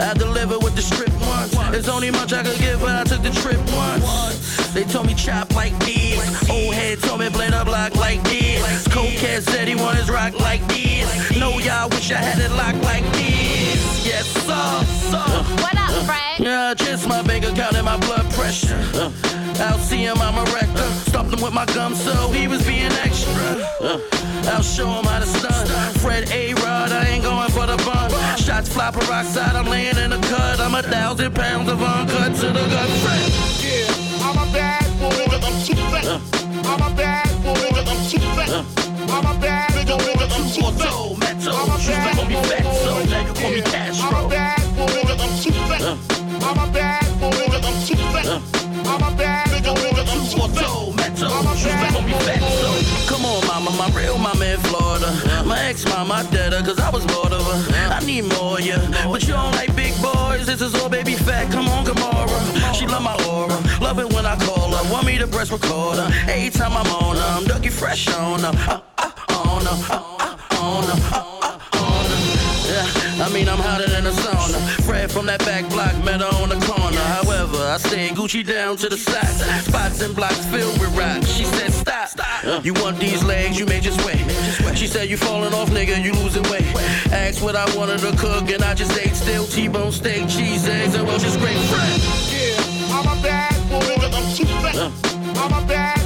I deliver with the strip once. There's only much I could give, but I took the trip once. They told me chop like this. Old head told me blend up block like this. Cokehead said he want his rock like this. No, y'all wish I had it locked like this. Yes, sir. sir. What? Yeah, just my bank account and my blood pressure. Uh, I'll see him, I'm a wrecker. Stopped him with my gum, so he was being extra. Uh, I'll show him how to stun. Fred A. Rod, I ain't going for the bun. Shots fly peroxide, I'm laying in the cut. I'm a thousand pounds of uncut to the gut. Fred. Yeah, I'm a bad boy, nigga, I'm too fat. I'm a bad boy, nigga, I'm too fat. I'm a bad nigga, nigga, I'm too fat. Metal, metal. I'm a Used to bad call me boy, Fatso, nigga. now you call me Yeah, Castro. I'm a bad boy, nigga, I'm too fat. I'm a bad nigga, I'm too fat. I'm a bad nigga, nigga, I'm too fat. I'm a bad Fatso. Come on, mama, my real mama in Florida. My ex mama, I her, I was bored of her. I need more, yeah. But you don't like big boys, this is all baby fat. Come on, Gamora. She love my aura. Love it when I call her. Want me to press record her. Every time I'm on I'm Dougie Fresh on her. Uh, uh, on her. Uh, uh, on her. Uh, I mean, I'm hotter than a sauna. Fred from that back block, met her on the corner. However, I stay Gucci down to the side. Spots and blocks filled with rocks. She said, stop. You want these legs, you may just wait. She said, you falling off, nigga, you losing weight. Asked what I wanted to cook, and I just ate still T-bone steak, cheese, eggs, and well, just great Fred. Yeah, I'm a bad boy, nigga, I'm too fat. I'm a bad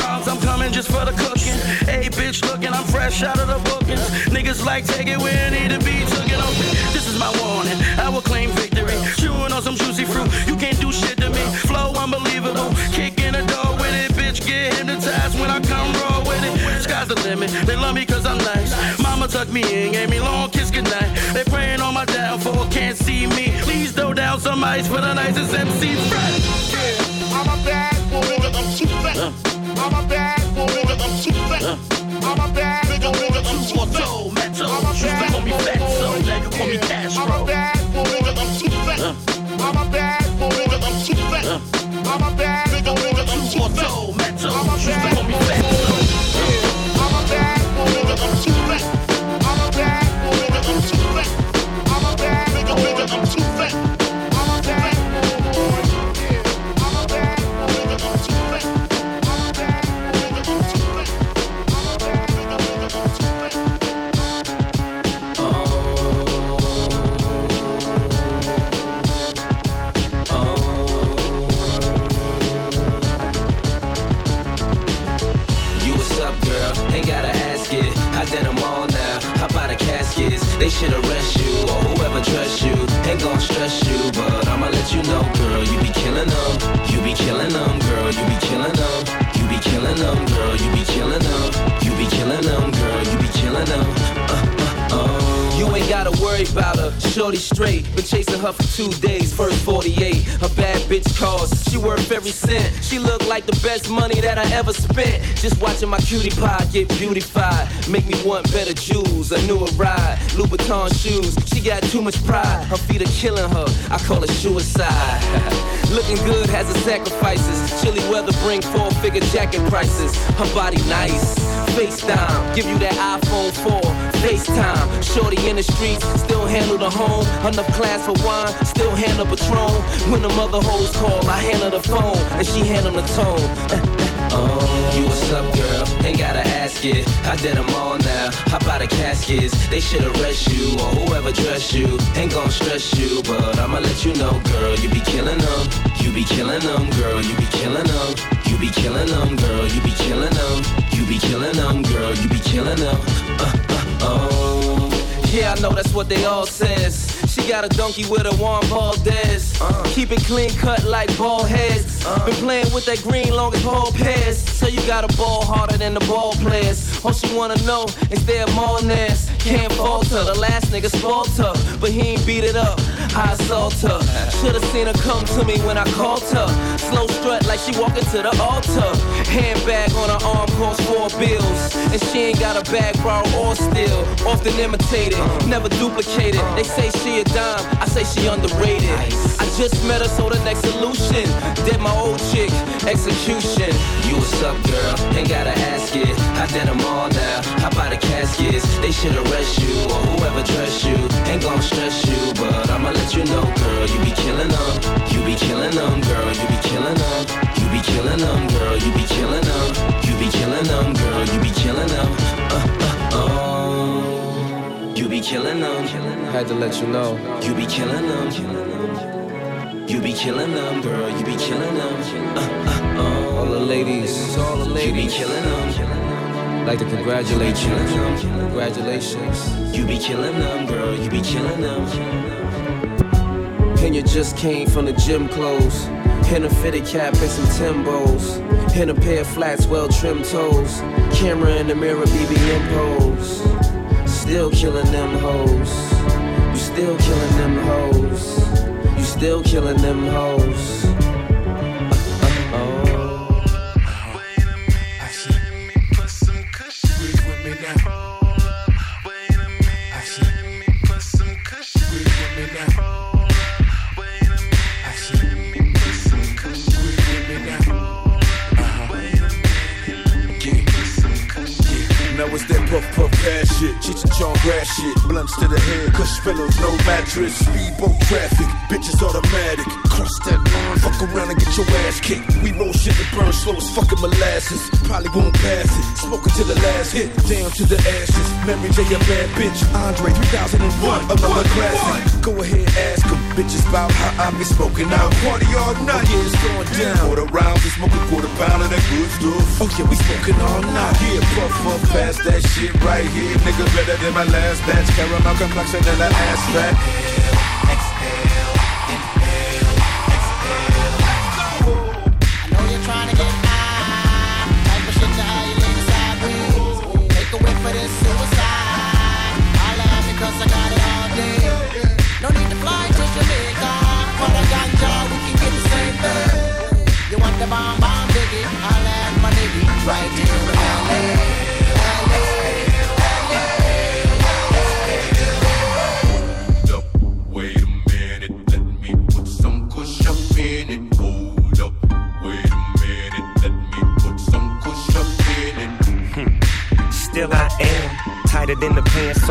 Just for the cooking. Hey, bitch, looking, I'm fresh out of the bookings. Niggas like take it where it need to be, took it open. This is my warning, I will claim victory. Chewing on some juicy fruit, you can't do shit to me. Flow unbelievable, kick in the door with it, bitch, get hypnotized when I come raw with it. Sky's the limit, they love me cause I'm nice. Mama tucked me in, gave me long kiss goodnight. They praying on my downfall, can't see me. Please throw down some ice for the nicest MC. Yeah, I'm a bad boy, nigga, I'm too fat. I'm a bad boy, nigga, I'm too fat. I'm a bad nigga, nigga, I'm too fat. I'm a bad call me boy, Fatso, now you call me yeah. I'm Castro. a bad nigga, I'm too fat. I'm a bad nigga, I'm too fat. I'm a bad nigga, nigga, I'm too fat. I'm a bad should arrest you or whoever trusts you. Ain't gon' stress you, but I'ma let you know, girl. You be killing them. You be killing them, girl. You be killing them. You be killing them, girl. You be killing them. You be killing them, girl. You be killing them. Gotta worry about her, shorty straight. Been chasing her for two days, first 48. A bad bitch calls, she worth every cent. She look like the best money that I ever spent. Just watching my cutie pie get beautified. Make me want better jewels, a newer ride. Louboutin shoes, she got too much pride. Her feet are killing her, I call it suicide. Looking good has its sacrifices. Chilly weather bring four figure jacket prices. Her body nice. FaceTime, give you that iPhone 4. FaceTime, shorty in the streets, still handle the home. Enough class for wine, still handle Patron. When the mother hoes call, I handle the phone, and she handle the tone. Oh, you what's up, girl? Ain't gotta ask it. I did them all now. How about the caskets? They should arrest you or whoever dressed you. Ain't gon' stress you, but I'ma let you know, girl. You be killing them. You be killing them, girl. You be killing them. You be killing them, girl. You be killing them. You be killing them, girl. You be killing them. Uh, I know that's what they all says. She got a donkey with a Juan Valdez. Uh. Keep it clean cut like ball heads. Uh. Been playing with that green long as ball pass. So you got a ball harder than the ball players. All she wanna know is there more nest. Can't falter. The last nigga her, but he ain't beat it up. I assault her. Should've seen her come to me when I called her. Slow strut like she walking to the altar. Handbag on her arm costs four bills. And she ain't got a bag borrow or steal. Often imitated, never duplicated. They say she a dime, I say she underrated. I just met her, so the next solution. Did my old chick, execution. You what's up, girl? Ain't gotta ask it. I did them all now. How about the caskets? They should arrest you or whoever dress you. Ain't gonna stress you, but I'ma let you know, girl. You be killing them. You be killing them, girl. You be killing them. You be killing them, girl. You be killing them. You be killing them, girl. You be killing them. Uh, uh, oh. You be killing them. Had to let you know. You be killing them. You be killing them, girl. You be killing them. Uh, uh, oh. All the ladies, all the ladies. You be killing them. Like to congratulate you. Congratulations. You be killing them, girl. You be killing them. And you just came from the gym clothes. In a fitted cap and some Timbos. In a pair of flats, well trimmed toes. Camera in the mirror, BBM pose. Still killing them hoes. You still killing them hoes. You still killing them hoes. Puff puff pass shit, Cheech and Chong grass shit, blunts to the head, cush pillows, no mattress, speedboat traffic, bitches automatic, cross that line, fuck around and get your ass kicked. We roll shit that burn slow as fucking molasses, probably won't pass it, smoking to the last hit, down to the ashes. Mary J a bad bitch, Andre 3001, another classic. Go ahead, ask them, bitches about how I be smoking. Out, party all night. Yeah, it's going down. Quarter rounds, we smoking quarter pound of that good stuff. Oh yeah, we smoking all night. Yeah, puff puff pass that shit right here, nigga better than my last batch. Caramel complexion and the ass fat.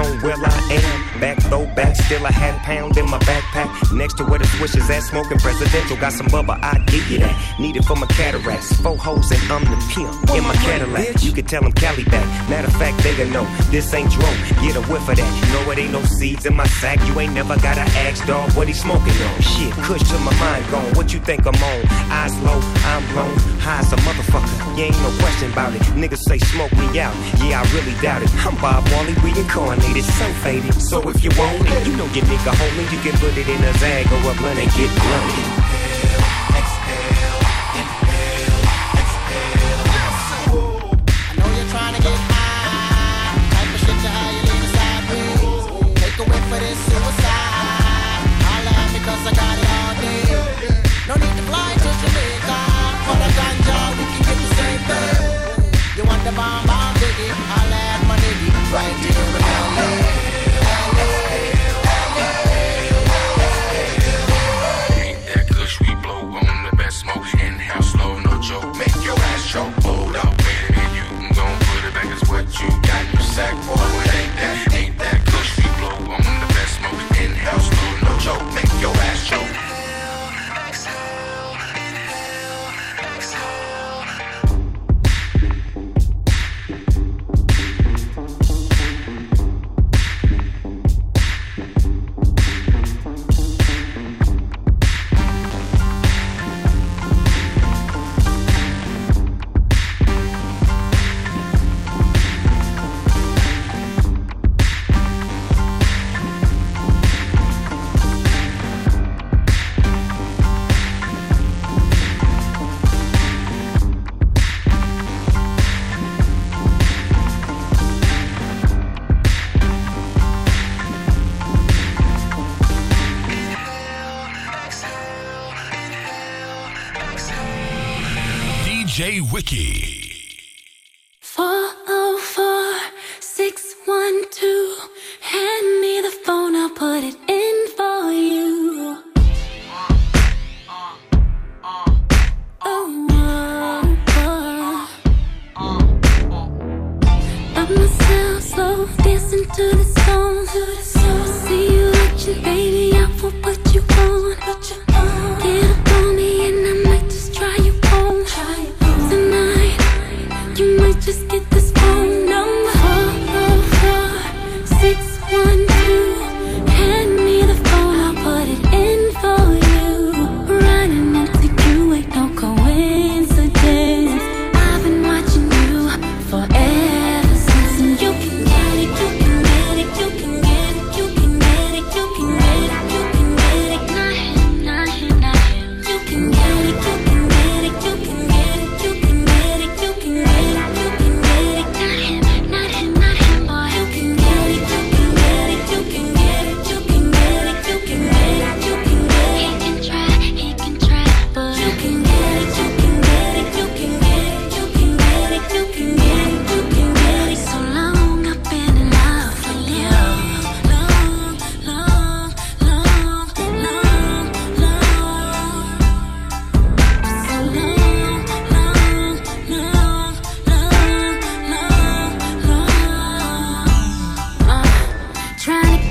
On where I am. Back still a half pound in my backpack. Next to where the swishes at, smoking presidential. Got some bubba, I give you that. Need it for my cataracts. Four hoes and I'm the pimp in my Cadillac. You can tell them Cali back. Matter of fact, they gonna know this ain't drone. Get a whiff of that. know it ain't no seeds in my sack. You ain't never gotta ask dog what he smoking on. Shit, kush to my mind gone. What you think I'm on? Eyes low, I'm blown. High as a motherfucker. You ain't no question about it. Niggas say smoke me out. Yeah, I really doubt it. I'm Bob Marley reincarnated, so faded. So if you want you know your nigga homie. You can put it in a zag or a blunt and get blunted.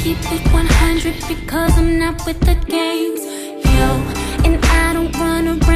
keep it 100 because I'm not with the games. Yo, and I don't run around.